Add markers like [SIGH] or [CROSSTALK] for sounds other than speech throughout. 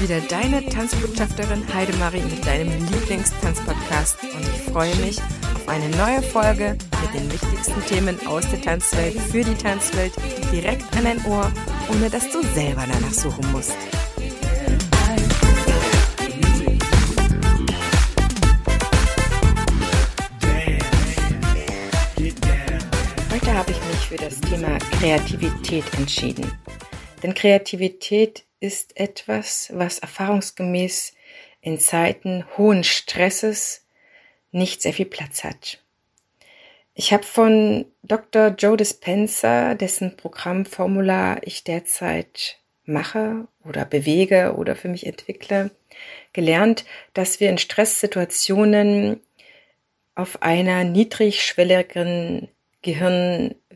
wieder deine Tanzbotschafterin Heidemarie mit deinem Lieblingstanzpodcast und ich freue mich auf eine neue Folge mit den wichtigsten Themen aus der Tanzwelt für die Tanzwelt direkt an dein Ohr, ohne dass du selber danach suchen musst. Heute habe ich mich für das Thema Kreativität entschieden. Denn Kreativität ist etwas, was erfahrungsgemäß in Zeiten hohen Stresses nicht sehr viel Platz hat. Ich habe von Dr. Joe Dispenza, dessen Programmformular ich derzeit mache oder bewege oder für mich entwickle, gelernt, dass wir in Stresssituationen auf einer niedrigschwelligen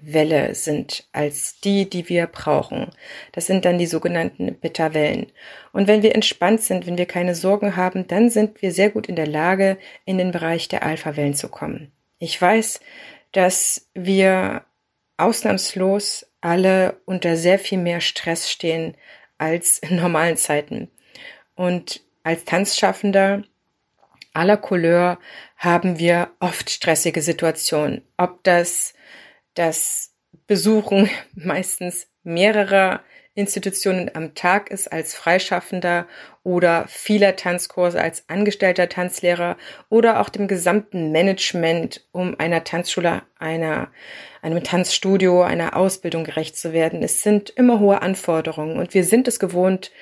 Gehirnwelle sind als die, die wir brauchen. Das sind dann die sogenannten Beta-Wellen. Und wenn wir entspannt sind, wenn wir keine Sorgen haben, dann sind wir sehr gut in der Lage, in den Bereich der Alpha-Wellen zu kommen. Ich weiß, dass wir ausnahmslos alle unter sehr viel mehr Stress stehen als in normalen Zeiten. Und als Tanzschaffender aller Couleur haben wir oft stressige Situationen. Ob das das Besuchen [LAUGHS] meistens mehrerer Institutionen am Tag ist als Freischaffender oder vieler Tanzkurse als angestellter Tanzlehrer oder auch dem gesamten Management, um einer Tanzschule, einer, einem Tanzstudio, einer Ausbildung gerecht zu werden. Es sind immer hohe Anforderungen und wir sind es gewohnt,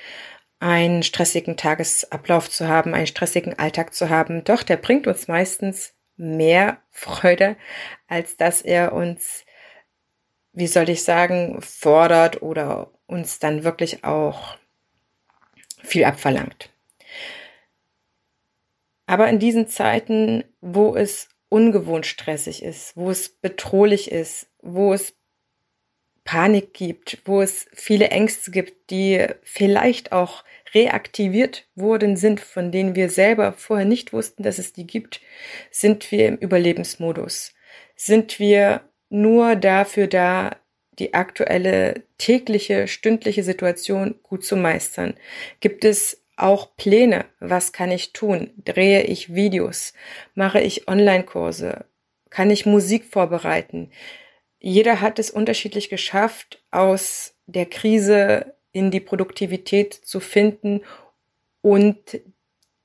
einen stressigen Tagesablauf zu haben, einen stressigen Alltag zu haben. Doch der bringt uns meistens mehr Freude, als dass er uns, wie soll ich sagen, fordert oder uns dann wirklich auch viel abverlangt. Aber in diesen Zeiten, wo es ungewohnt stressig ist, wo es bedrohlich ist, wo es Panik gibt, wo es viele Ängste gibt, die vielleicht auch reaktiviert worden sind, von denen wir selber vorher nicht wussten, dass es die gibt, sind wir im Überlebensmodus. Sind wir nur dafür da, die aktuelle tägliche, stündliche Situation gut zu meistern? Gibt es auch Pläne? Was kann ich tun? Drehe ich Videos? Mache ich Online-Kurse? Kann ich Musik vorbereiten? Jeder hat es unterschiedlich geschafft, aus der Krise in die Produktivität zu finden und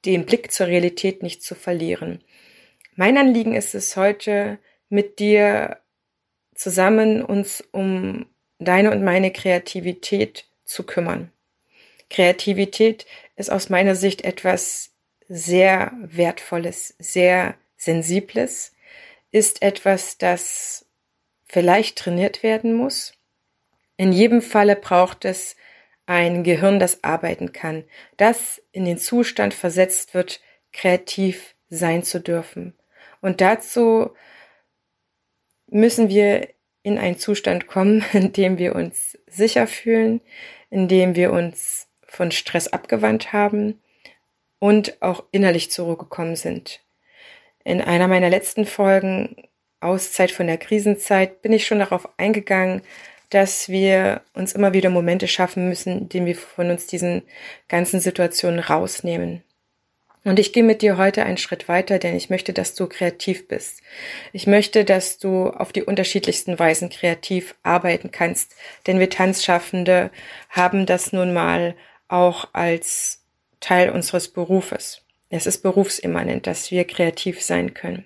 den Blick zur Realität nicht zu verlieren. Mein Anliegen ist es heute, mit dir zusammen uns um deine und meine Kreativität zu kümmern. Kreativität ist aus meiner Sicht etwas sehr Wertvolles, sehr Sensibles, ist etwas, das vielleicht trainiert werden muss. In jedem Falle braucht es ein Gehirn, das arbeiten kann, das in den Zustand versetzt wird, kreativ sein zu dürfen. Und dazu müssen wir in einen Zustand kommen, [LAUGHS] in dem wir uns sicher fühlen, in dem wir uns von Stress abgewandt haben und auch innerlich zur Ruhe gekommen sind. In einer meiner letzten Folgen Auszeit von der Krisenzeit bin ich schon darauf eingegangen, dass wir uns immer wieder Momente schaffen müssen, in denen wir von uns diesen ganzen Situationen rausnehmen. Und ich gehe mit dir heute einen Schritt weiter, denn ich möchte, dass du kreativ bist. Ich möchte, dass du auf die unterschiedlichsten Weisen kreativ arbeiten kannst, denn wir Tanzschaffende haben das nun mal auch als Teil unseres Berufes. Es ist berufsimmanent, dass wir kreativ sein können.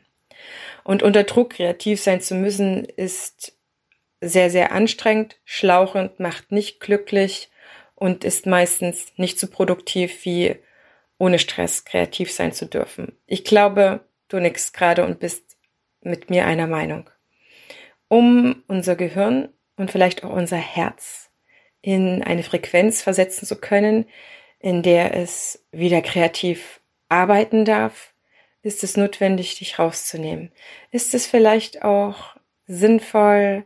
Und unter Druck kreativ sein zu müssen, ist sehr, sehr anstrengend, schlauchend, macht nicht glücklich und ist meistens nicht so produktiv wie ohne Stress kreativ sein zu dürfen. Ich glaube, du nix gerade und bist mit mir einer Meinung. Um unser Gehirn und vielleicht auch unser Herz in eine Frequenz versetzen zu können, in der es wieder kreativ arbeiten darf, ist es notwendig, dich rauszunehmen. Ist es vielleicht auch sinnvoll,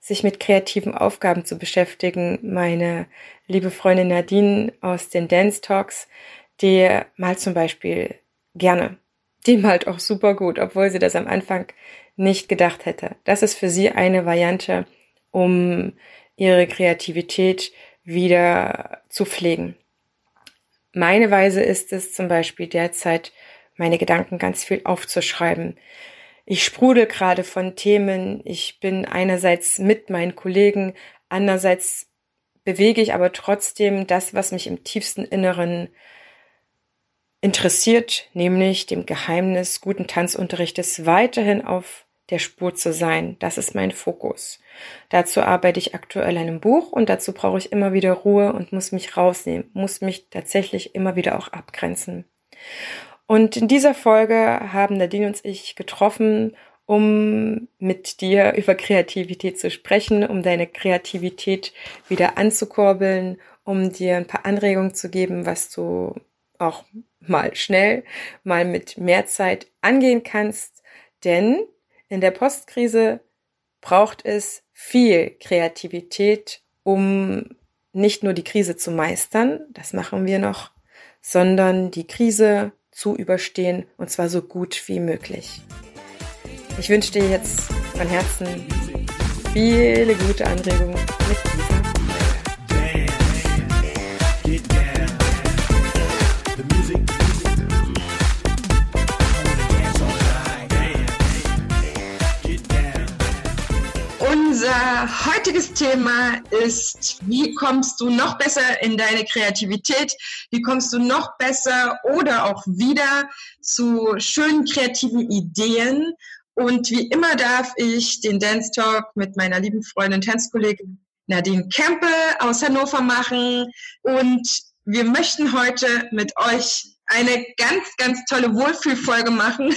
sich mit kreativen Aufgaben zu beschäftigen. Meine liebe Freundin Nadine aus den Dance Talks, die malt zum Beispiel gerne. Die malt auch super gut, obwohl sie das am Anfang nicht gedacht hätte. Das ist für sie eine Variante, um ihre Kreativität wieder zu pflegen. meine Weise ist es zum Beispiel derzeit, meine Gedanken ganz viel aufzuschreiben. Ich sprudel gerade von Themen. Ich bin einerseits mit meinen Kollegen, andererseits bewege ich aber trotzdem das, was mich im tiefsten Inneren interessiert, nämlich dem Geheimnis guten Tanzunterrichtes weiterhin auf der Spur zu sein. Das ist mein Fokus. Dazu arbeite ich aktuell an einem Buch und dazu brauche ich immer wieder Ruhe und muss mich rausnehmen, muss mich tatsächlich immer wieder auch abgrenzen. Und in dieser Folge haben Nadine und ich getroffen, um mit dir über Kreativität zu sprechen, um deine Kreativität wieder anzukurbeln, um dir ein paar Anregungen zu geben, was du auch mal schnell, mal mit mehr Zeit angehen kannst. Denn in der Postkrise braucht es viel Kreativität, um nicht nur die Krise zu meistern, das machen wir noch, sondern die Krise zu überstehen und zwar so gut wie möglich. Ich wünsche dir jetzt von Herzen viele gute Anregungen mit Heutiges Thema ist, wie kommst du noch besser in deine Kreativität? Wie kommst du noch besser oder auch wieder zu schönen kreativen Ideen? Und wie immer darf ich den Dance Talk mit meiner lieben Freundin, Tanzkollegin Nadine Kempe aus Hannover machen. Und wir möchten heute mit euch eine ganz, ganz tolle Wohlfühlfolge machen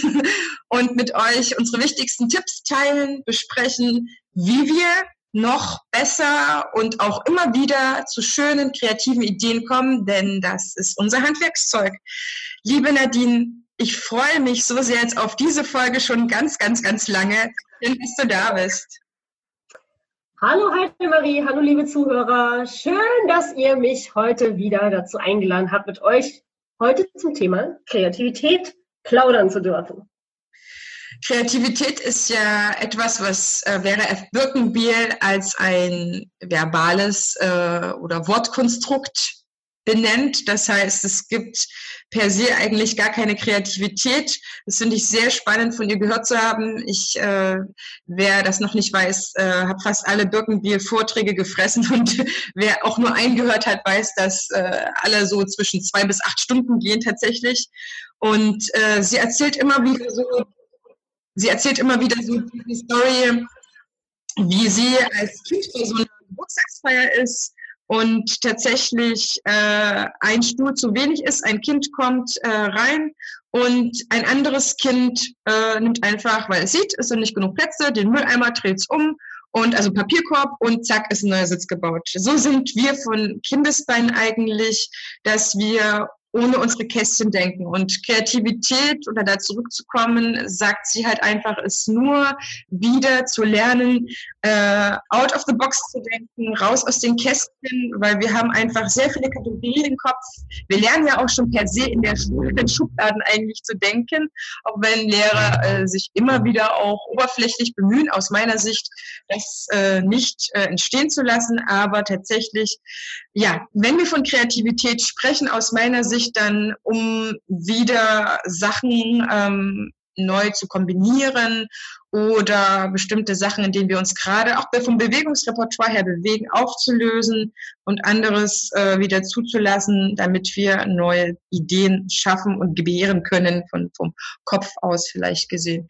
[LAUGHS] und mit euch unsere wichtigsten Tipps teilen, besprechen, wie wir noch besser und auch immer wieder zu schönen kreativen Ideen kommen, denn das ist unser Handwerkszeug. Liebe Nadine, ich freue mich so sehr jetzt auf diese Folge schon ganz, ganz, ganz lange. Schön, dass du da bist. Hallo Heidemarie, hallo liebe Zuhörer. Schön, dass ihr mich heute wieder dazu eingeladen habt, mit euch heute zum Thema Kreativität plaudern zu dürfen. Kreativität ist ja etwas, was äh, wäre F. Birkenbiel als ein verbales äh, oder Wortkonstrukt benennt. Das heißt, es gibt per se eigentlich gar keine Kreativität. Das finde ich sehr spannend von ihr gehört zu haben. Ich, äh, wer das noch nicht weiß, äh, habe fast alle Birkenbiel-Vorträge gefressen [LAUGHS] und wer auch nur einen gehört hat, weiß, dass äh, alle so zwischen zwei bis acht Stunden gehen tatsächlich. Und äh, sie erzählt immer wieder so sie erzählt immer wieder so die Story, wie sie als Kind bei so einer Geburtstagsfeier ist und tatsächlich äh, ein Stuhl zu wenig ist, ein Kind kommt äh, rein und ein anderes Kind äh, nimmt einfach, weil es sieht, es sind nicht genug Plätze, den Mülleimer dreht es um und also Papierkorb und zack ist ein neuer Sitz gebaut. So sind wir von Kindesbeinen eigentlich, dass wir ohne unsere Kästchen denken. Und Kreativität, oder da zurückzukommen, sagt sie halt einfach, ist nur wieder zu lernen, äh, out of the box zu denken, raus aus den Kästchen, weil wir haben einfach sehr viele Kategorien im Kopf. Wir lernen ja auch schon per se in der Schule, in den Schubladen eigentlich zu denken, auch wenn Lehrer äh, sich immer wieder auch oberflächlich bemühen, aus meiner Sicht, das äh, nicht äh, entstehen zu lassen. Aber tatsächlich, ja, wenn wir von Kreativität sprechen, aus meiner Sicht, dann, um wieder Sachen ähm, neu zu kombinieren oder bestimmte Sachen, in denen wir uns gerade auch vom Bewegungsrepertoire her bewegen, aufzulösen und anderes äh, wieder zuzulassen, damit wir neue Ideen schaffen und gebären können, von, vom Kopf aus vielleicht gesehen.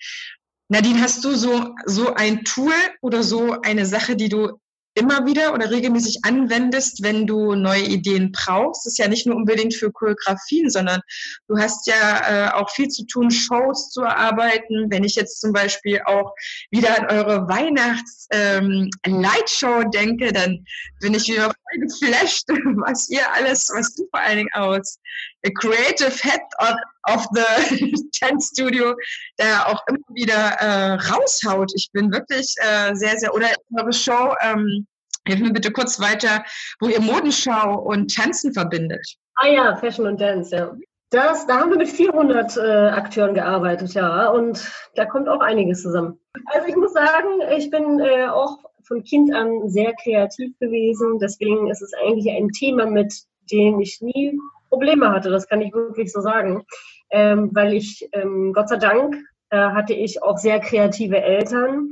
Nadine, hast du so, so ein Tool oder so eine Sache, die du immer wieder oder regelmäßig anwendest, wenn du neue Ideen brauchst. Das ist ja nicht nur unbedingt für Choreografien, sondern du hast ja äh, auch viel zu tun, Shows zu erarbeiten. Wenn ich jetzt zum Beispiel auch wieder an eure Weihnachts-Lightshow ähm, denke, dann bin ich wieder voll geflasht, [LAUGHS] was ihr alles, was du vor allen Dingen aus a Creative Head of, of the [LAUGHS] Tent Studio da auch immer wieder äh, raushaut. Ich bin wirklich äh, sehr, sehr, oder eure Show, ähm, hilf mir bitte kurz weiter, wo ihr Modenschau und Tanzen verbindet. Ah ja, Fashion und Dance, ja. Das, da haben wir mit 400 äh, Akteuren gearbeitet, ja, und da kommt auch einiges zusammen. Also ich muss sagen, ich bin äh, auch von Kind an sehr kreativ gewesen, deswegen ist es eigentlich ein Thema, mit dem ich nie Probleme hatte, das kann ich wirklich so sagen. Ähm, weil ich, ähm, Gott sei Dank, äh, hatte ich auch sehr kreative Eltern,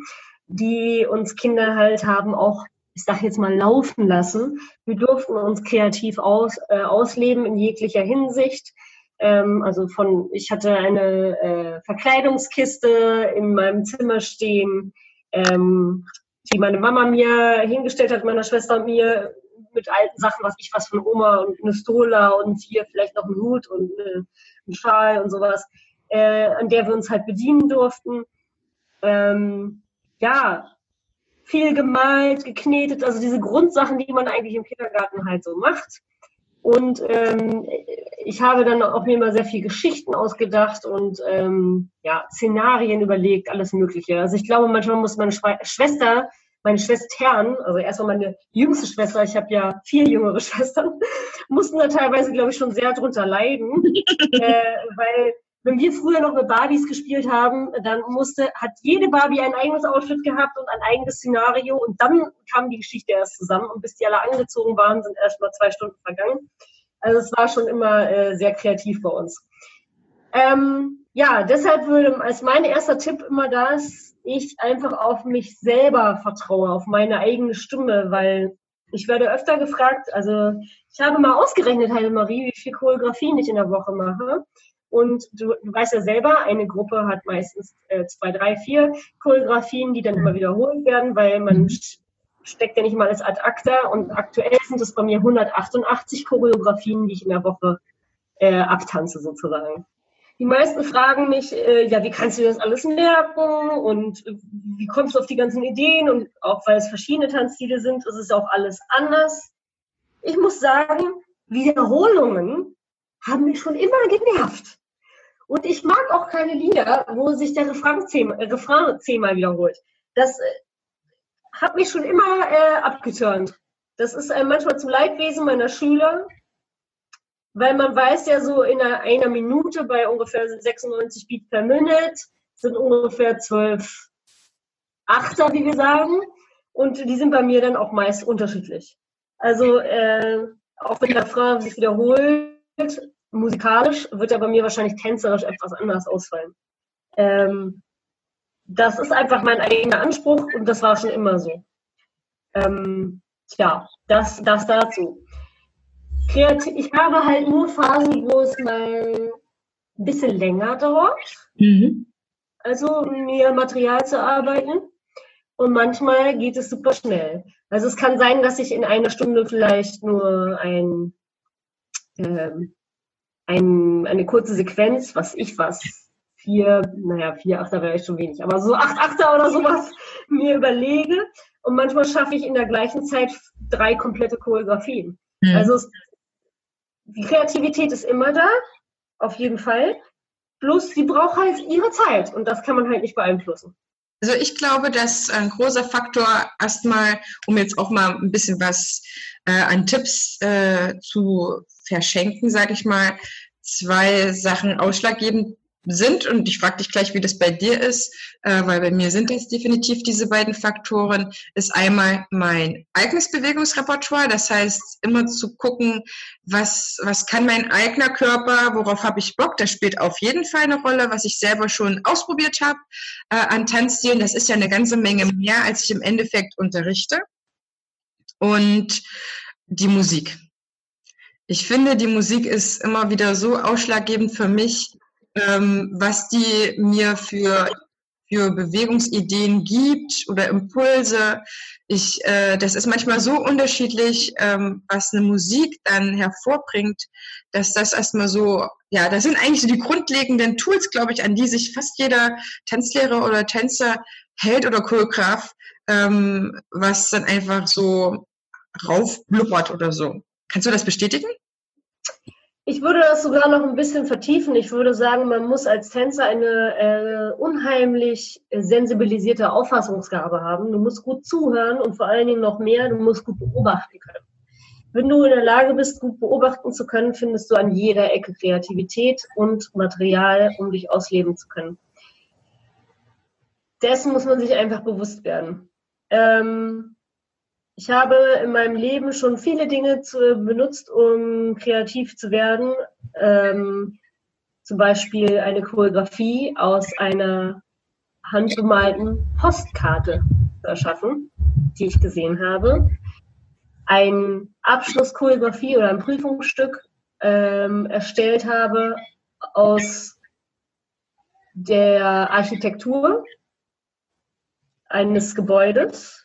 die uns Kinder halt haben auch, ich sag jetzt mal, laufen lassen. Wir durften uns kreativ aus, äh, ausleben in jeglicher Hinsicht. Ähm, also von, ich hatte eine äh, Verkleidungskiste in meinem Zimmer stehen, ähm, die meine Mama mir hingestellt hat, meiner Schwester und mir mit alten Sachen, was ich was von Oma und eine Stola und hier vielleicht noch ein Hut und äh, ein Schal und sowas, äh, an der wir uns halt bedienen durften. Ähm, ja, viel gemalt, geknetet, also diese Grundsachen, die man eigentlich im Kindergarten halt so macht. Und ähm, ich habe dann auch mir immer sehr viel Geschichten ausgedacht und ähm, ja, Szenarien überlegt, alles Mögliche. Also ich glaube, manchmal muss meine Schwester, meine Schwestern, also erstmal meine jüngste Schwester, ich habe ja vier jüngere [LAUGHS] Schwestern, mussten da teilweise, glaube ich, schon sehr drunter leiden, [LAUGHS] äh, weil wenn wir früher noch mit Barbies gespielt haben, dann musste, hat jede Barbie ein eigenes Outfit gehabt und ein eigenes Szenario und dann kam die Geschichte erst zusammen und bis die alle angezogen waren, sind erst mal zwei Stunden vergangen. Also es war schon immer äh, sehr kreativ bei uns. Ähm, ja, deshalb würde als mein erster Tipp immer das, ich einfach auf mich selber vertraue, auf meine eigene Stimme, weil ich werde öfter gefragt, also ich habe mal ausgerechnet, Heidemarie, wie viel Choreografien ich in der Woche mache. Und du, du weißt ja selber, eine Gruppe hat meistens äh, zwei, drei, vier Choreografien, die dann immer wiederholt werden, weil man mhm. steckt ja nicht mal alles ad acta. Und aktuell sind es bei mir 188 Choreografien, die ich in der Woche äh, abtanze sozusagen. Die meisten fragen mich, äh, ja, wie kannst du das alles merken und äh, wie kommst du auf die ganzen Ideen? Und auch weil es verschiedene Tanzstile sind, ist es auch alles anders. Ich muss sagen, Wiederholungen haben mich schon immer genervt. Und ich mag auch keine Lieder, wo sich der Refrain, zehnmal, Refrain zehnmal wiederholt. Das äh, hat mich schon immer äh, abgeturnt. Das ist äh, manchmal zum Leidwesen meiner Schüler, weil man weiß ja so in einer, einer Minute bei ungefähr 96 Beats per Minute sind ungefähr 12 Achter, wie wir sagen. Und die sind bei mir dann auch meist unterschiedlich. Also äh, auch wenn der Refrain sich wiederholt, musikalisch wird er bei mir wahrscheinlich tänzerisch etwas anders ausfallen. Ähm, das ist einfach mein eigener Anspruch und das war schon immer so. Ähm, tja, das, das dazu. Kreativ, ich habe halt nur Phasen, wo es mal ein bisschen länger dauert. Mhm. Also mir Material zu arbeiten. Und manchmal geht es super schnell. Also es kann sein, dass ich in einer Stunde vielleicht nur ein ähm, ein, eine kurze Sequenz, was ich was, vier, naja, vier Achter wäre echt schon wenig, aber so acht Achter oder sowas [LAUGHS] mir überlege. Und manchmal schaffe ich in der gleichen Zeit drei komplette Choreografien. Mhm. Also die Kreativität ist immer da, auf jeden Fall. Bloß sie braucht halt ihre Zeit und das kann man halt nicht beeinflussen. Also ich glaube, dass ein großer Faktor erstmal, um jetzt auch mal ein bisschen was äh, an Tipps äh, zu verschenken, sage ich mal, zwei Sachen ausschlaggebend sind. Und ich frage dich gleich, wie das bei dir ist, äh, weil bei mir sind das definitiv diese beiden Faktoren. Ist einmal mein eigenes Bewegungsrepertoire, das heißt immer zu gucken, was, was kann mein eigener Körper, worauf habe ich Bock, das spielt auf jeden Fall eine Rolle, was ich selber schon ausprobiert habe äh, an Tanzstilen. Das ist ja eine ganze Menge mehr, als ich im Endeffekt unterrichte. Und die Musik. Ich finde, die Musik ist immer wieder so ausschlaggebend für mich, ähm, was die mir für, für Bewegungsideen gibt oder Impulse. Ich, äh, das ist manchmal so unterschiedlich, ähm, was eine Musik dann hervorbringt, dass das erstmal so, ja, das sind eigentlich so die grundlegenden Tools, glaube ich, an die sich fast jeder Tanzlehrer oder Tänzer hält oder Choreograf, ähm, was dann einfach so raufblubbert oder so. Kannst du das bestätigen? Ich würde das sogar noch ein bisschen vertiefen. Ich würde sagen, man muss als Tänzer eine äh, unheimlich sensibilisierte Auffassungsgabe haben. Du musst gut zuhören und vor allen Dingen noch mehr, du musst gut beobachten können. Wenn du in der Lage bist, gut beobachten zu können, findest du an jeder Ecke Kreativität und Material, um dich ausleben zu können. Dessen muss man sich einfach bewusst werden. Ähm, Ich habe in meinem Leben schon viele Dinge zu, benutzt, um kreativ zu werden. Ähm, zum Beispiel eine Choreografie aus einer handgemalten Postkarte zu erschaffen, die ich gesehen habe. Ein Abschlusschoreografie oder ein Prüfungsstück ähm, erstellt habe aus der Architektur eines Gebäudes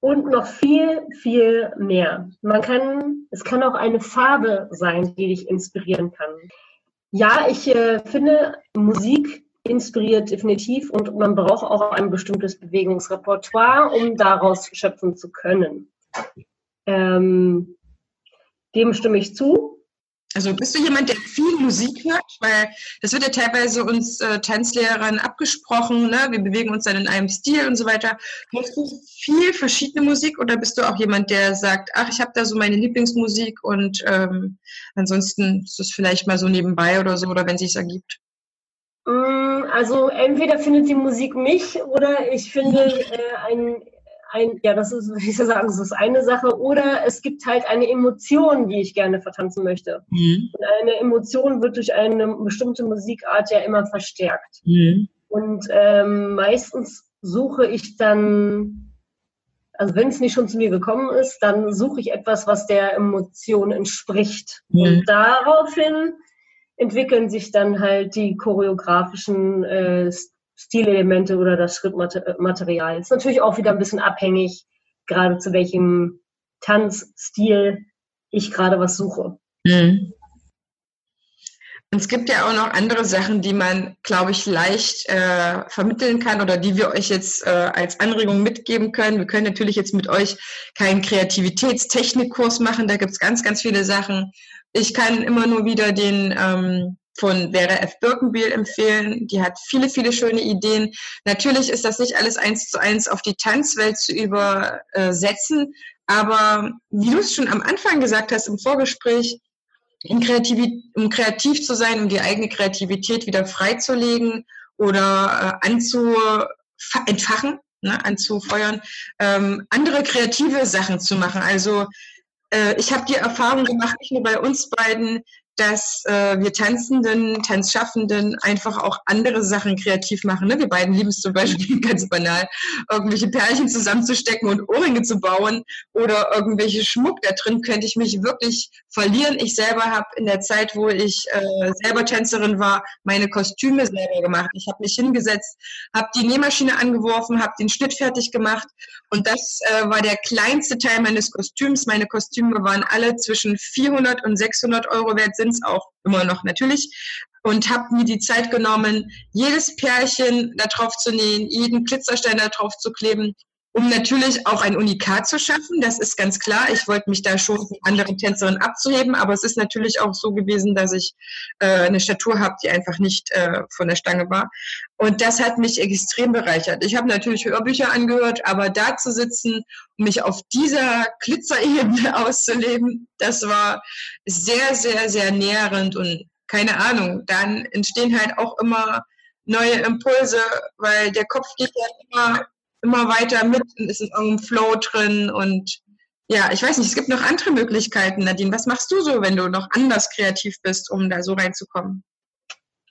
und noch viel, viel mehr. Man kann, es kann auch eine Farbe sein, die dich inspirieren kann. Ja, ich äh, finde, Musik inspiriert definitiv und man braucht auch ein bestimmtes Bewegungsrepertoire, um daraus schöpfen zu können. Ähm, dem stimme ich zu. Also bist du jemand, der viel Musik hört? Weil das wird ja teilweise uns äh, Tanzlehrern abgesprochen, ne? wir bewegen uns dann in einem Stil und so weiter. Hörst du viel verschiedene Musik oder bist du auch jemand, der sagt, ach, ich habe da so meine Lieblingsmusik und ähm, ansonsten ist es vielleicht mal so nebenbei oder so oder wenn sich ergibt? Mm, also entweder findet die Musik mich oder ich finde äh, ein ein, ja, das ist, [LAUGHS] wie ich sagen, das ist eine Sache. Oder es gibt halt eine Emotion, die ich gerne vertanzen möchte. Mhm. Und eine Emotion wird durch eine bestimmte Musikart ja immer verstärkt. Mhm. Und ähm, meistens suche ich dann, also wenn es nicht schon zu mir gekommen ist, dann suche ich etwas, was der Emotion entspricht. Mhm. Und daraufhin entwickeln sich dann halt die choreografischen äh, Stilelemente oder das Schrittmaterial. Ist natürlich auch wieder ein bisschen abhängig, gerade zu welchem Tanzstil ich gerade was suche. Mhm. Und es gibt ja auch noch andere Sachen, die man, glaube ich, leicht äh, vermitteln kann oder die wir euch jetzt äh, als Anregung mitgeben können. Wir können natürlich jetzt mit euch keinen Kreativitätstechnikkurs machen. Da gibt es ganz, ganz viele Sachen. Ich kann immer nur wieder den ähm, von Vera F. Birkenbiel empfehlen. Die hat viele, viele schöne Ideen. Natürlich ist das nicht alles eins zu eins auf die Tanzwelt zu übersetzen, aber wie du es schon am Anfang gesagt hast im Vorgespräch, um kreativ zu sein, um die eigene Kreativität wieder freizulegen oder äh, anzu entfachen, ne, anzufeuern, ähm, andere kreative Sachen zu machen. Also äh, ich habe die Erfahrung gemacht, nicht nur bei uns beiden, dass äh, wir Tanzenden, Tanzschaffenden einfach auch andere Sachen kreativ machen. Ne? Wir beiden lieben es zum Beispiel [LAUGHS] ganz banal, irgendwelche Perlchen zusammenzustecken und Ohrringe zu bauen oder irgendwelche Schmuck. Da drin könnte ich mich wirklich verlieren. Ich selber habe in der Zeit, wo ich äh, selber Tänzerin war, meine Kostüme selber gemacht. Ich habe mich hingesetzt, habe die Nähmaschine angeworfen, habe den Schnitt fertig gemacht und das äh, war der kleinste Teil meines Kostüms. Meine Kostüme waren alle zwischen 400 und 600 Euro wert, sind es auch immer noch natürlich. Und habe mir die Zeit genommen, jedes Pärchen da drauf zu nähen, jeden Glitzerstein da drauf zu kleben um natürlich auch ein Unikat zu schaffen. Das ist ganz klar. Ich wollte mich da schon von anderen Tänzerinnen abzuheben, aber es ist natürlich auch so gewesen, dass ich äh, eine Statur habe, die einfach nicht äh, von der Stange war. Und das hat mich extrem bereichert. Ich habe natürlich Hörbücher angehört, aber da zu sitzen, mich auf dieser Glitzerebene [LAUGHS] auszuleben, das war sehr, sehr, sehr nährend und keine Ahnung. Dann entstehen halt auch immer neue Impulse, weil der Kopf geht ja immer immer weiter mit und ist in irgendeinem Flow drin und ja, ich weiß nicht, es gibt noch andere Möglichkeiten, Nadine. Was machst du so, wenn du noch anders kreativ bist, um da so reinzukommen?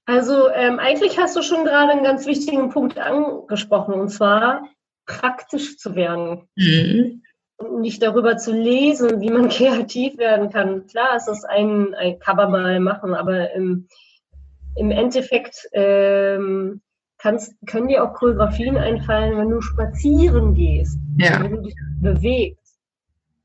Also ähm, eigentlich hast du schon gerade einen ganz wichtigen Punkt angesprochen, und zwar praktisch zu werden. Mhm. Und nicht darüber zu lesen, wie man [LAUGHS] kreativ werden kann. Klar, es ist ein, ein Cover mal machen, aber im, im Endeffekt ähm, kannst, können dir auch Choreografien einfallen, wenn du spazieren gehst, ja. wenn du dich bewegst.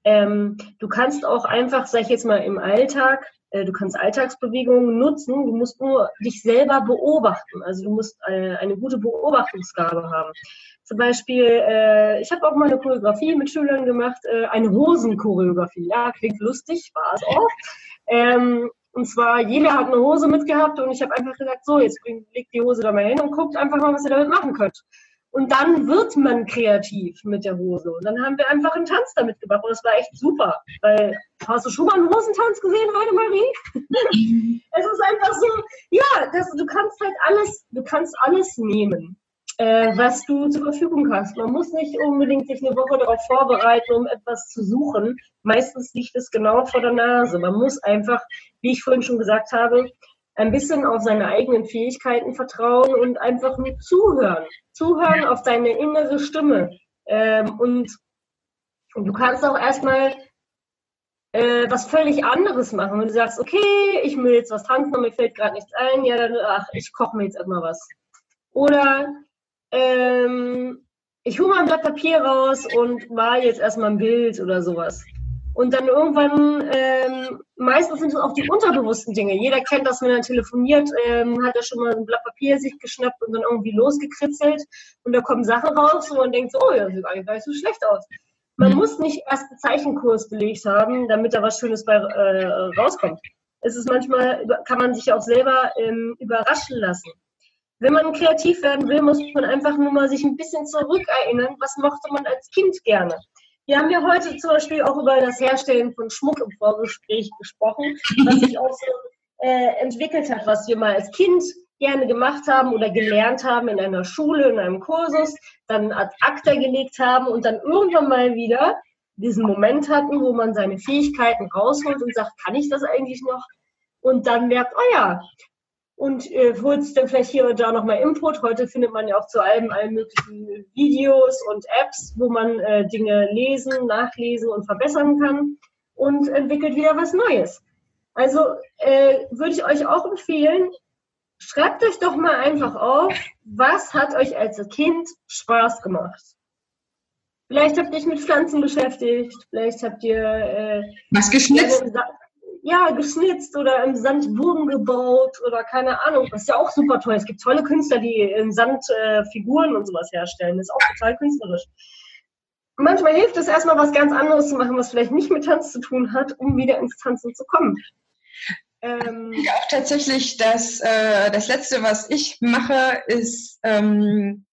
Ähm, du kannst auch einfach, sag ich jetzt mal, im Alltag, äh, du kannst Alltagsbewegungen nutzen, du musst nur dich selber beobachten. Also du musst äh, eine gute Beobachtungsgabe haben. Zum Beispiel, äh, ich habe auch mal eine Choreografie mit Schülern gemacht, äh, eine Hosenchoreografie. Ja, klingt lustig, war es auch. Ähm, und zwar, jeder hat eine Hose mitgehabt und ich habe einfach gesagt, so, jetzt legt die Hose da mal hin und guckt einfach mal, was ihr damit machen könnt. Und dann wird man kreativ mit der Hose. Und dann haben wir einfach einen Tanz damit gemacht. Und das war echt super. Weil, hast du schon mal einen Hosentanz gesehen, Heidemarie? [LAUGHS] es ist einfach so, ja, das, du kannst halt alles, du kannst alles nehmen. Äh, was du zur Verfügung hast. Man muss nicht unbedingt sich eine Woche darauf vorbereiten, um etwas zu suchen. Meistens liegt es genau vor der Nase. Man muss einfach, wie ich vorhin schon gesagt habe, ein bisschen auf seine eigenen Fähigkeiten vertrauen und einfach nur zuhören. Zuhören auf deine innere Stimme. Ähm, und, und du kannst auch erstmal äh, was völlig anderes machen. Wenn du sagst, okay, ich will jetzt was tanzen, aber mir fällt gerade nichts ein, ja, dann, ach, ich koche mir jetzt erstmal was. Oder ähm, ich hole mal ein Blatt Papier raus und mal jetzt erstmal ein Bild oder sowas. Und dann irgendwann, ähm, meistens sind es auch die unterbewussten Dinge. Jeder kennt das, wenn er telefoniert, ähm, hat er schon mal ein Blatt Papier sich geschnappt und dann irgendwie losgekritzelt. Und da kommen Sachen raus und man denkt so, oh, ja, sieht eigentlich gar nicht so schlecht aus. Man mhm. muss nicht erst einen Zeichenkurs belegt haben, damit da was Schönes bei äh, rauskommt. Es ist manchmal, kann man sich auch selber ähm, überraschen lassen. Wenn man kreativ werden will, muss man einfach nur mal sich ein bisschen zurückerinnern, was mochte man als Kind gerne. Wir haben ja heute zum Beispiel auch über das Herstellen von Schmuck im Vorgespräch gesprochen, was sich auch so äh, entwickelt hat, was wir mal als Kind gerne gemacht haben oder gelernt haben in einer Schule, in einem Kursus, dann ad acta gelegt haben und dann irgendwann mal wieder diesen Moment hatten, wo man seine Fähigkeiten rausholt und sagt, kann ich das eigentlich noch? Und dann merkt, oh ja, und äh, holst dann vielleicht hier und da nochmal Input. Heute findet man ja auch zu allem allen möglichen Videos und Apps, wo man äh, Dinge lesen, nachlesen und verbessern kann und entwickelt wieder was Neues. Also äh, würde ich euch auch empfehlen, schreibt euch doch mal einfach auf, was hat euch als Kind Spaß gemacht. Vielleicht habt ihr euch mit Pflanzen beschäftigt, vielleicht habt ihr äh, was geschnitzt ja, geschnitzt oder im Sand Burgen gebaut oder keine Ahnung. Das ist ja auch super toll. Es gibt tolle Künstler, die im Sand äh, Figuren und sowas herstellen. Das ist auch total künstlerisch. Manchmal hilft es erstmal was ganz anderes zu machen, was vielleicht nicht mit Tanz zu tun hat, um wieder ins Tanzen zu kommen. Ähm, ja, auch tatsächlich das, äh, das Letzte, was ich mache, ist ähm,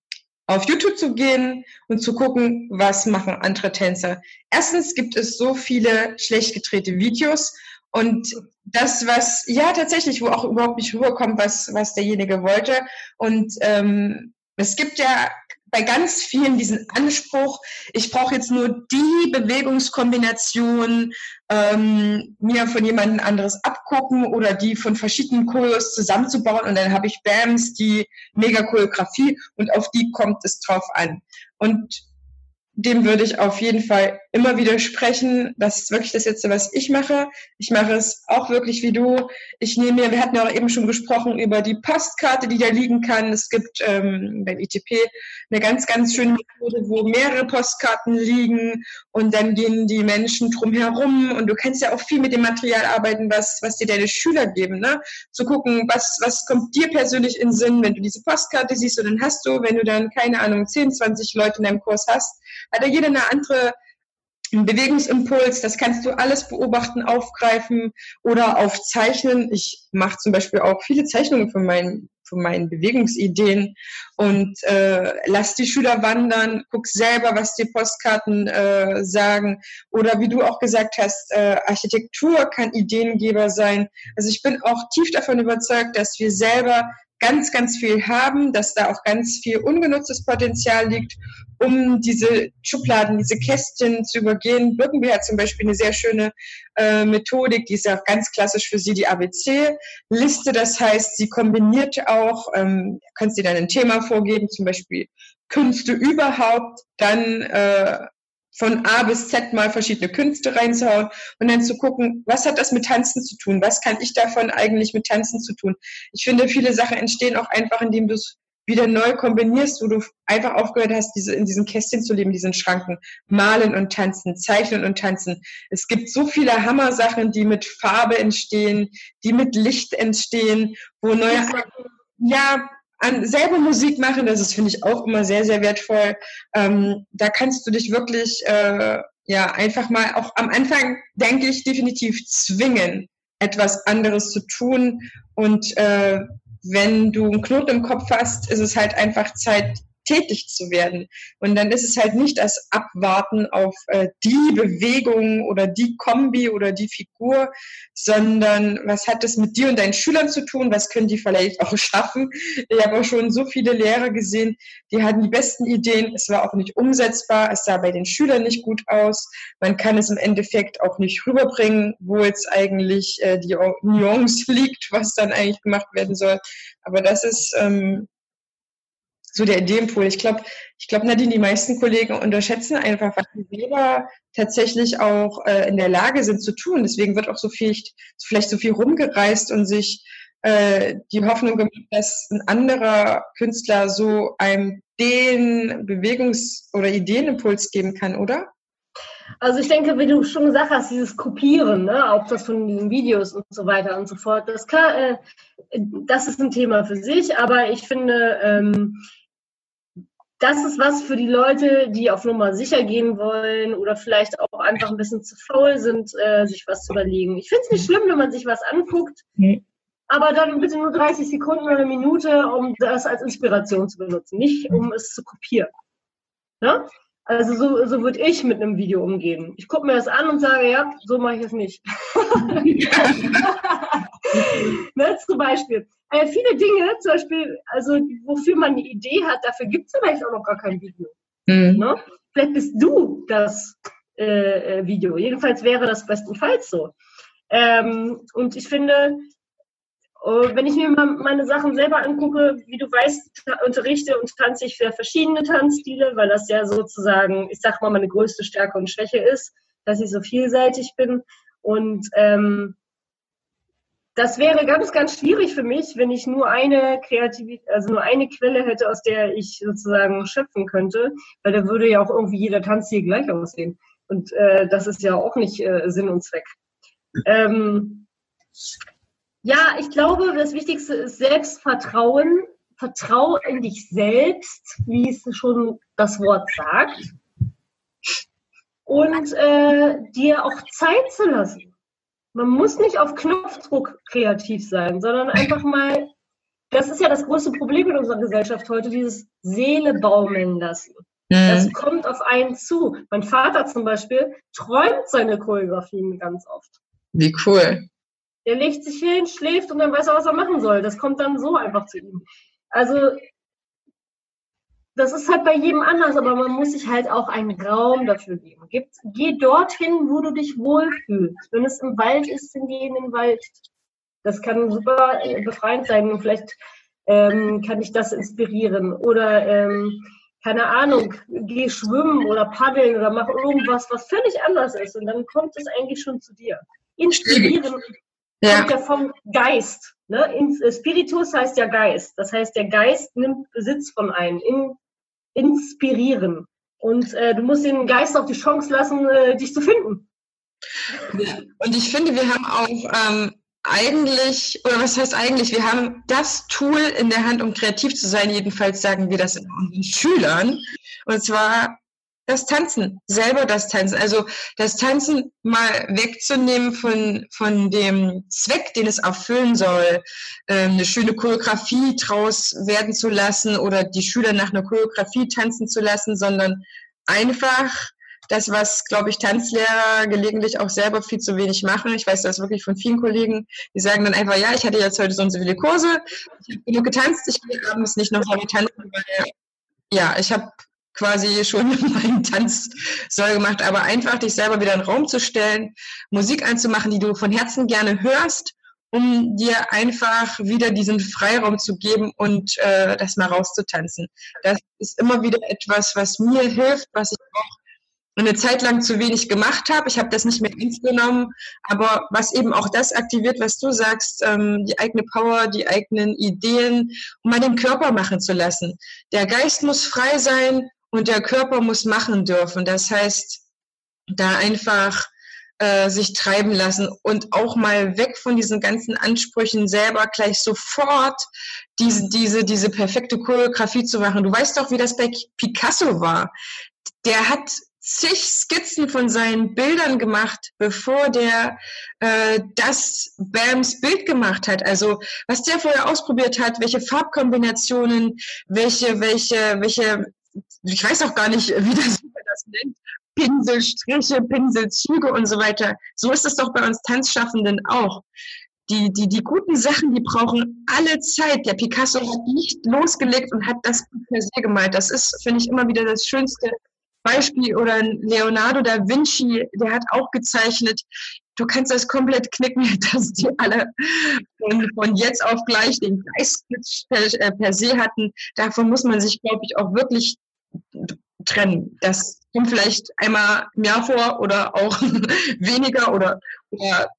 auf YouTube zu gehen und zu gucken, was machen andere Tänzer. Erstens gibt es so viele schlecht gedrehte Videos und das, was, ja, tatsächlich, wo auch überhaupt nicht rüberkommt, was, was derjenige wollte. Und ähm, es gibt ja bei ganz vielen diesen Anspruch, ich brauche jetzt nur die Bewegungskombination ähm, mir von jemandem anderes abgucken oder die von verschiedenen Choreos zusammenzubauen und dann habe ich Bams, die Mega-Choreografie und auf die kommt es drauf an. Und dem würde ich auf jeden Fall immer widersprechen. Das ist wirklich das Letzte, was ich mache. Ich mache es auch wirklich wie du. Ich nehme mir, wir hatten ja auch eben schon gesprochen über die Postkarte, die da liegen kann. Es gibt ähm, beim ITP eine ganz, ganz schöne Methode, wo mehrere Postkarten liegen und dann gehen die Menschen drumherum und du kannst ja auch viel mit dem Material arbeiten, was, was dir deine Schüler geben. Ne? Zu gucken, was, was kommt dir persönlich in Sinn, wenn du diese Postkarte siehst und dann hast du, wenn du dann, keine Ahnung, 10, 20 Leute in deinem Kurs hast, hat ja jeder eine andere Bewegungsimpuls, das kannst du alles beobachten, aufgreifen oder aufzeichnen. Ich mache zum Beispiel auch viele Zeichnungen von meinen, von meinen Bewegungsideen und äh, lass die Schüler wandern, guck selber, was die Postkarten äh, sagen. Oder wie du auch gesagt hast, äh, Architektur kann Ideengeber sein. Also ich bin auch tief davon überzeugt, dass wir selber ganz, ganz viel haben, dass da auch ganz viel ungenutztes Potenzial liegt, um diese Schubladen, diese Kästchen zu übergehen. Birkenbier hat zum Beispiel eine sehr schöne äh, Methodik, die ist ja auch ganz klassisch für sie, die ABC-Liste. Das heißt, sie kombiniert auch, ähm, kannst dir dann ein Thema vorgeben, zum Beispiel Künste überhaupt, dann äh, von A bis Z mal verschiedene Künste reinzuhauen und dann zu gucken, was hat das mit Tanzen zu tun? Was kann ich davon eigentlich mit Tanzen zu tun? Ich finde, viele Sachen entstehen auch einfach, indem du es wieder neu kombinierst, wo du einfach aufgehört hast, diese, in diesen Kästchen zu leben, diesen Schranken. Malen und tanzen, zeichnen und tanzen. Es gibt so viele Hammer-Sachen, die mit Farbe entstehen, die mit Licht entstehen, wo neue, ja, an selber Musik machen, das ist, finde ich, auch immer sehr, sehr wertvoll. Ähm, da kannst du dich wirklich, äh, ja, einfach mal auch am Anfang, denke ich, definitiv zwingen, etwas anderes zu tun. Und äh, wenn du einen Knoten im Kopf hast, ist es halt einfach Zeit, tätig zu werden. Und dann ist es halt nicht das Abwarten auf äh, die Bewegung oder die Kombi oder die Figur, sondern was hat es mit dir und deinen Schülern zu tun? Was können die vielleicht [LAUGHS] auch schaffen? Ich habe auch schon so viele Lehrer gesehen, die hatten die besten Ideen. Es war auch nicht umsetzbar. Es sah bei den Schülern nicht gut aus. Man kann es im Endeffekt auch nicht rüberbringen, wo jetzt eigentlich äh, die Nuance [LAUGHS] liegt, was dann eigentlich gemacht werden soll. Aber das ist ähm, so der Ideenpool. Ich glaube, ich glaube, Nadine, die meisten Kollegen unterschätzen einfach, was sie selber tatsächlich auch äh, in der Lage sind zu tun. Deswegen wird auch so viel, vielleicht so viel rumgereist und sich äh, die Hoffnung gemacht, dass ein anderer Künstler so einem den Bewegungs- oder Ideenimpuls geben kann, oder? Also ich denke, wie du schon gesagt hast, dieses Kopieren, ne, auch das von diesen Videos und so weiter und so fort, das, kann, äh, das ist ein Thema für sich, aber ich finde, ähm, das ist was für die Leute, die auf Nummer sicher gehen wollen oder vielleicht auch einfach ein bisschen zu faul sind, äh, sich was zu überlegen. Ich finde es nicht schlimm, wenn man sich was anguckt, nee. aber dann bitte nur 30 Sekunden oder eine Minute, um das als Inspiration zu benutzen, nicht um es zu kopieren. Ne? Also so, so würde ich mit einem Video umgehen. Ich gucke mir das an und sage, ja, so mache ich es nicht. [LAUGHS] ne, zum Beispiel. Äh, viele Dinge, zum Beispiel, also wofür man eine Idee hat, dafür gibt es vielleicht auch noch gar kein Video. Mhm. Ne? Vielleicht bist du das äh, äh, Video. Jedenfalls wäre das bestenfalls so. Ähm, und ich finde, wenn ich mir meine Sachen selber angucke, wie du weißt, unterrichte und tanze ich für verschiedene Tanzstile, weil das ja sozusagen, ich sag mal, meine größte Stärke und Schwäche ist, dass ich so vielseitig bin. Und ähm, das wäre ganz, ganz schwierig für mich, wenn ich nur eine Kreativität, also nur eine Quelle hätte, aus der ich sozusagen schöpfen könnte, weil da würde ja auch irgendwie jeder Tanzstil gleich aussehen. Und äh, das ist ja auch nicht äh, Sinn und Zweck. Ähm, ja, ich glaube, das Wichtigste ist Selbstvertrauen. Vertrau in dich selbst, wie es schon das Wort sagt. Und äh, dir auch Zeit zu lassen. Man muss nicht auf Knopfdruck kreativ sein, sondern einfach mal, das ist ja das größte Problem in unserer Gesellschaft heute, dieses Seele baumeln lassen. Mhm. Das kommt auf einen zu. Mein Vater zum Beispiel träumt seine Choreografien ganz oft. Wie cool. Der legt sich hin, schläft und dann weiß er, was er machen soll. Das kommt dann so einfach zu ihm. Also, das ist halt bei jedem anders, aber man muss sich halt auch einen Raum dafür geben. Gib, geh dorthin, wo du dich wohlfühlst. Wenn es im Wald ist, dann geh in den Wald. Das kann super äh, befreiend sein und vielleicht ähm, kann dich das inspirieren. Oder, ähm, keine Ahnung, geh schwimmen oder paddeln oder mach irgendwas, was völlig anders ist. Und dann kommt es eigentlich schon zu dir. Inspirieren ja. kommt ja vom Geist. Ne? Äh, Spiritus heißt ja Geist. Das heißt, der Geist nimmt Besitz von einem. In, inspirieren. Und äh, du musst den Geist auch die Chance lassen, äh, dich zu finden. Und ich finde, wir haben auch ähm, eigentlich, oder was heißt eigentlich, wir haben das Tool in der Hand, um kreativ zu sein. Jedenfalls sagen wir das unseren Schülern. Und zwar das Tanzen, selber das Tanzen. Also das Tanzen mal wegzunehmen von, von dem Zweck, den es erfüllen soll, ähm, eine schöne Choreografie draus werden zu lassen oder die Schüler nach einer Choreografie tanzen zu lassen, sondern einfach das, was, glaube ich, Tanzlehrer gelegentlich auch selber viel zu wenig machen. Ich weiß das wirklich von vielen Kollegen, die sagen dann einfach, ja, ich hatte jetzt heute so und so viele Kurse, ich habe genug getanzt, ich will abends nicht noch lange tanzen, weil ja, ich habe quasi schon [LAUGHS] meinen Tanzsoll gemacht, aber einfach dich selber wieder in den Raum zu stellen, Musik anzumachen, die du von Herzen gerne hörst, um dir einfach wieder diesen Freiraum zu geben und äh, das mal rauszutanzen. Das ist immer wieder etwas, was mir hilft, was ich auch eine Zeit lang zu wenig gemacht habe. Ich habe das nicht mehr ernst genommen, aber was eben auch das aktiviert, was du sagst, ähm, die eigene Power, die eigenen Ideen, um mal den Körper machen zu lassen. Der Geist muss frei sein, und der Körper muss machen dürfen. Das heißt, da einfach äh, sich treiben lassen und auch mal weg von diesen ganzen Ansprüchen selber gleich sofort diese, diese, diese perfekte Choreografie zu machen. Du weißt doch, wie das bei Picasso war. Der hat zig Skizzen von seinen Bildern gemacht, bevor der äh, das Bams Bild gemacht hat. Also was der vorher ausprobiert hat, welche Farbkombinationen, welche, welche, welche, ich weiß auch gar nicht, wie das, wie das nennt, Pinselstriche, Pinselzüge und so weiter. So ist es doch bei uns Tanzschaffenden auch. Die, die, die guten Sachen, die brauchen alle Zeit. Der Picasso hat nicht losgelegt und hat das per se gemalt. Das ist, finde ich, immer wieder das schönste Beispiel. Oder Leonardo da Vinci, der hat auch gezeichnet. Du kannst das komplett knicken, [LAUGHS] dass die alle von, jetzt auf gleich den Geist äh, per se hatten. Davon muss man sich, glaube ich, auch wirklich trennen. Das kommt vielleicht einmal im Jahr vor oder auch [LAUGHS] weniger oder, oder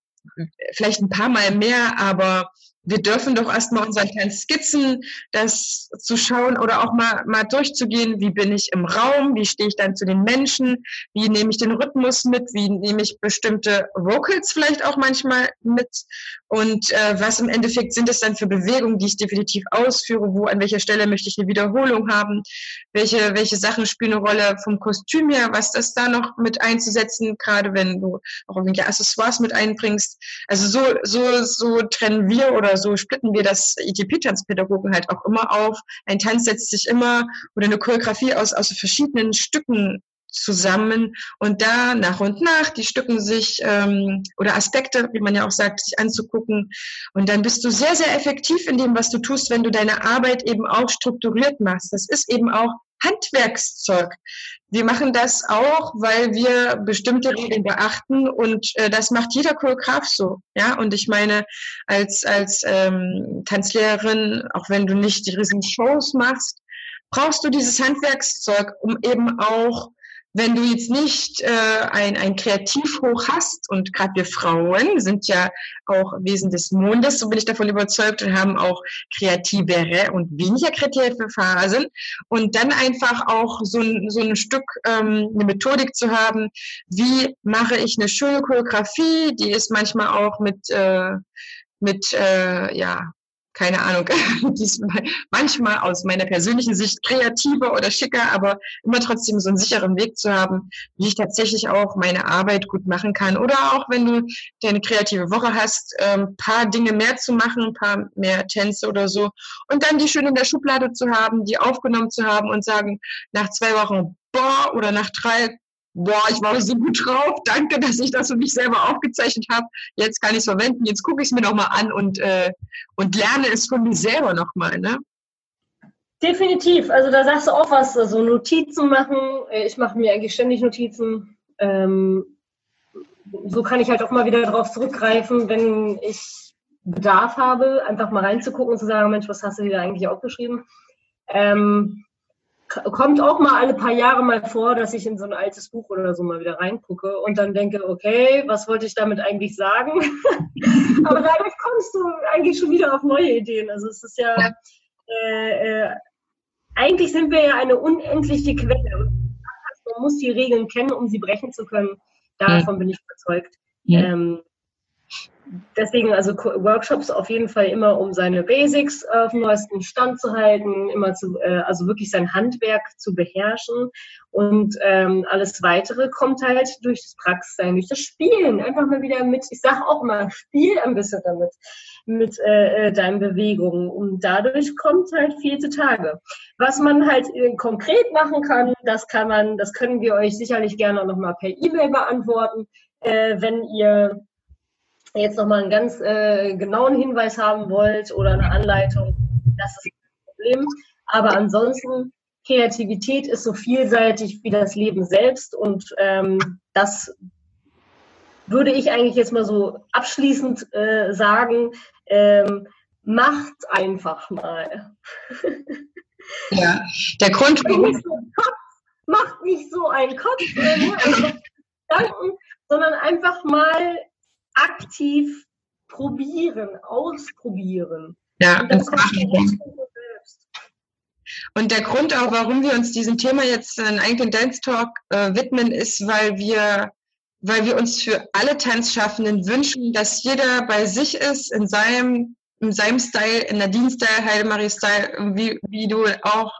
vielleicht ein paar Mal mehr, aber wir dürfen doch erstmal unseren kleinen Skizzen, das zu schauen oder auch mal, mal durchzugehen, wie bin ich im Raum, wie stehe ich dann zu den Menschen, wie nehme ich den Rhythmus mit, wie nehme ich bestimmte Vocals vielleicht auch manchmal mit? Und äh, was im Endeffekt sind es dann für Bewegungen, die ich definitiv ausführe, wo, an welcher Stelle möchte ich eine Wiederholung haben, welche, welche Sachen spielen eine Rolle vom Kostüm her, was das da noch mit einzusetzen, gerade wenn du auch irgendwelche Accessoires mit einbringst. Also so, so, so trennen wir oder so splitten wir das ITP-Tanzpädagogen halt auch immer auf. Ein Tanz setzt sich immer oder eine Choreografie aus, aus verschiedenen Stücken zusammen und da nach und nach die Stücken sich ähm, oder Aspekte, wie man ja auch sagt, sich anzugucken. Und dann bist du sehr, sehr effektiv in dem, was du tust, wenn du deine Arbeit eben auch strukturiert machst. Das ist eben auch Handwerkszeug. Wir machen das auch, weil wir bestimmte Regeln beachten und äh, das macht jeder Choreograf so. Ja, und ich meine, als, als ähm, Tanzlehrerin, auch wenn du nicht die riesen Shows machst, brauchst du dieses Handwerkszeug, um eben auch wenn du jetzt nicht äh, ein, ein Kreativhoch hast, und gerade wir Frauen sind ja auch Wesen des Mondes, so bin ich davon überzeugt, und haben auch kreativere und weniger kreative Phasen, und dann einfach auch so ein, so ein Stück, ähm, eine Methodik zu haben, wie mache ich eine schöne Choreografie, die ist manchmal auch mit, äh, mit äh, ja, keine Ahnung, [LAUGHS] manchmal aus meiner persönlichen Sicht kreativer oder schicker, aber immer trotzdem so einen sicheren Weg zu haben, wie ich tatsächlich auch meine Arbeit gut machen kann. Oder auch wenn du deine kreative Woche hast, ein ähm, paar Dinge mehr zu machen, ein paar mehr Tänze oder so. Und dann die schön in der Schublade zu haben, die aufgenommen zu haben und sagen, nach zwei Wochen, boah, oder nach drei, boah, ich war so gut drauf, danke, dass ich das für mich selber aufgezeichnet habe. Jetzt kann ich es verwenden, jetzt gucke ich es mir nochmal an und, äh, und lerne es von mir selber nochmal. Ne? Definitiv, also da sagst du auch was, also Notizen machen. Ich mache mir eigentlich ständig Notizen. Ähm, so kann ich halt auch mal wieder darauf zurückgreifen, wenn ich Bedarf habe, einfach mal reinzugucken und zu sagen, Mensch, was hast du dir da eigentlich aufgeschrieben? Ähm, kommt auch mal alle paar Jahre mal vor, dass ich in so ein altes Buch oder so mal wieder reingucke und dann denke, okay, was wollte ich damit eigentlich sagen? [LAUGHS] Aber dadurch kommst du eigentlich schon wieder auf neue Ideen. Also es ist ja, äh, äh, eigentlich sind wir ja eine unendliche Quelle. Man muss die Regeln kennen, um sie brechen zu können. Davon bin ich überzeugt. Ja. Ähm, deswegen also Workshops auf jeden Fall immer, um seine Basics auf dem neuesten Stand zu halten, immer zu, äh, also wirklich sein Handwerk zu beherrschen. Und ähm, alles weitere kommt halt durch das Praxissein, durch das Spielen, einfach mal wieder mit, ich sage auch immer, spiel ein bisschen damit, mit äh, äh, deinen Bewegungen. Und dadurch kommt halt viel zutage. Was man halt äh, konkret machen kann, das kann man, das können wir euch sicherlich gerne nochmal per E-Mail beantworten, äh, wenn ihr jetzt nochmal einen ganz äh, genauen Hinweis haben wollt oder eine Anleitung, das ist kein Problem. Aber ansonsten, Kreativität ist so vielseitig wie das Leben selbst und ähm, das würde ich eigentlich jetzt mal so abschließend äh, sagen, ähm, macht einfach mal. [LAUGHS] Ja, der Grund, warum... Macht nicht so einen Kopf, äh, nur Gedanken, sondern einfach mal aktiv probieren, ausprobieren. Ja, und das machen. Und der Grund auch, warum wir uns diesem Thema jetzt in Eigen Dance Talk äh, widmen, ist, weil wir, weil wir uns für alle Tanzschaffenden wünschen, dass jeder bei sich ist, in seinem in seinem Style, in Nadine-Style, Heidemarie-Style, wie, wie du auch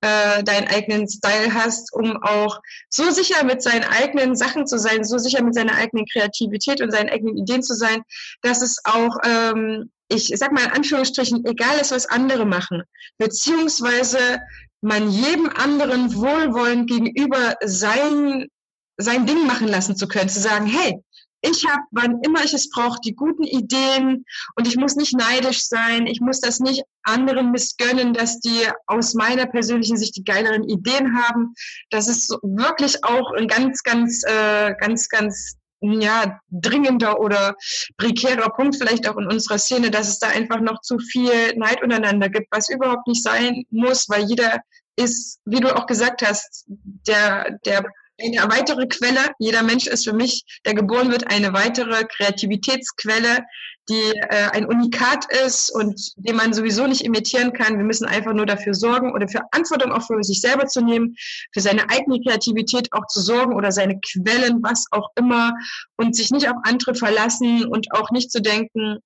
äh, deinen eigenen Style hast, um auch so sicher mit seinen eigenen Sachen zu sein, so sicher mit seiner eigenen Kreativität und seinen eigenen Ideen zu sein, dass es auch, ähm, ich sag mal in Anführungsstrichen, egal ist, was andere machen, beziehungsweise man jedem anderen wohlwollend gegenüber sein, sein Ding machen lassen zu können, zu sagen, hey, ich habe, wann immer ich es brauche, die guten Ideen und ich muss nicht neidisch sein. Ich muss das nicht anderen missgönnen, dass die aus meiner persönlichen Sicht die geileren Ideen haben. Das ist wirklich auch ein ganz, ganz, äh, ganz, ganz ja, dringender oder prekärer Punkt vielleicht auch in unserer Szene, dass es da einfach noch zu viel Neid untereinander gibt, was überhaupt nicht sein muss, weil jeder ist, wie du auch gesagt hast, der, der eine weitere Quelle. Jeder Mensch ist für mich, der geboren wird, eine weitere Kreativitätsquelle, die äh, ein Unikat ist und den man sowieso nicht imitieren kann. Wir müssen einfach nur dafür sorgen oder für Verantwortung auch für sich selber zu nehmen, für seine eigene Kreativität auch zu sorgen oder seine Quellen, was auch immer, und sich nicht auf andere verlassen und auch nicht zu denken,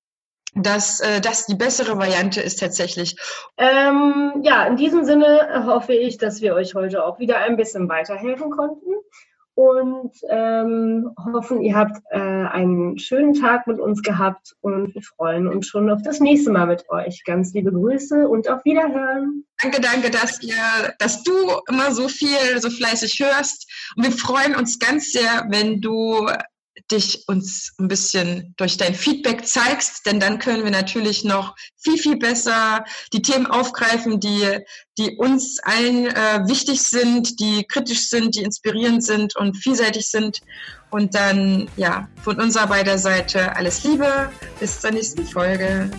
dass äh, das die bessere Variante ist tatsächlich. Ähm, ja, in diesem Sinne hoffe ich, dass wir euch heute auch wieder ein bisschen weiterhelfen konnten und ähm, hoffen, ihr habt äh, einen schönen Tag mit uns gehabt und wir freuen uns schon auf das nächste Mal mit euch. Ganz liebe Grüße und auf Wiederhören. Danke, danke, dass ihr, dass du immer so viel, so fleißig hörst. Und wir freuen uns ganz sehr, wenn du dich uns ein bisschen durch dein Feedback zeigst, denn dann können wir natürlich noch viel, viel besser die Themen aufgreifen, die, die uns allen äh, wichtig sind, die kritisch sind, die inspirierend sind und vielseitig sind. Und dann, ja, von unserer beider Seite alles Liebe, bis zur nächsten Folge.